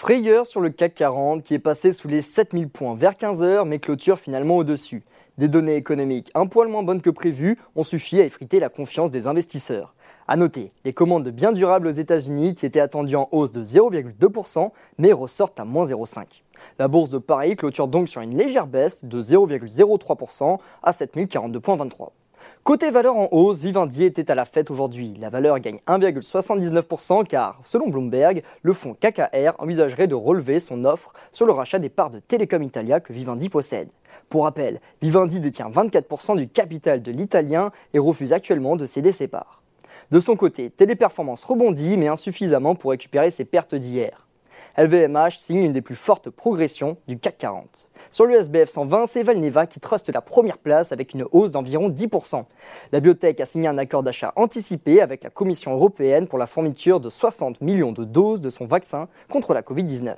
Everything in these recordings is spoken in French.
Frayeur sur le CAC 40 qui est passé sous les 7000 points vers 15h mais clôture finalement au-dessus. Des données économiques un poil moins bonnes que prévues ont suffi à effriter la confiance des investisseurs. A noter, les commandes de biens durables aux États-Unis qui étaient attendues en hausse de 0,2% mais ressortent à moins 0,5%. La bourse de Paris clôture donc sur une légère baisse de 0,03% à 7042,23. Côté valeur en hausse, Vivendi était à la fête aujourd'hui. La valeur gagne 1,79% car, selon Bloomberg, le fonds KKR envisagerait de relever son offre sur le rachat des parts de Telecom Italia que Vivendi possède. Pour rappel, Vivendi détient 24% du capital de l'italien et refuse actuellement de céder ses parts. De son côté, Téléperformance rebondit mais insuffisamment pour récupérer ses pertes d'hier. LVMH signe une des plus fortes progressions du CAC 40. Sur le SBF 120, c'est Valneva qui truste la première place avec une hausse d'environ 10%. La biotech a signé un accord d'achat anticipé avec la Commission européenne pour la fourniture de 60 millions de doses de son vaccin contre la Covid-19.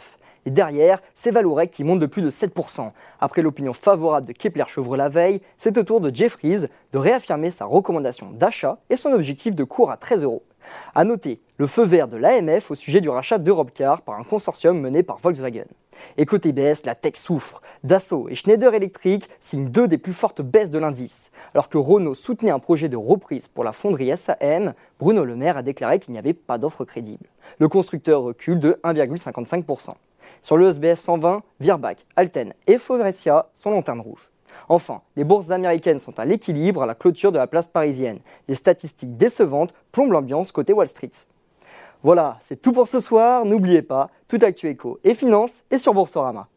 Et derrière, c'est Valorec qui monte de plus de 7%. Après l'opinion favorable de Kepler-Chevreux la veille, c'est au tour de Jeffries de réaffirmer sa recommandation d'achat et son objectif de cours à 13 euros. A noter le feu vert de l'AMF au sujet du rachat d'Europcar par un consortium mené par Volkswagen. Et côté baisse, la tech souffre. Dassault et Schneider Electric signent deux des plus fortes baisses de l'indice. Alors que Renault soutenait un projet de reprise pour la fonderie SAM, Bruno Le Maire a déclaré qu'il n'y avait pas d'offre crédible. Le constructeur recule de 1,55%. Sur le SBF 120, Virbac, Alten et Faurecia sont lanternes rouges. Enfin, les bourses américaines sont à l'équilibre à la clôture de la place parisienne. Les statistiques décevantes plombent l'ambiance côté Wall Street. Voilà, c'est tout pour ce soir. N'oubliez pas, tout actu éco et finance est sur Boursorama.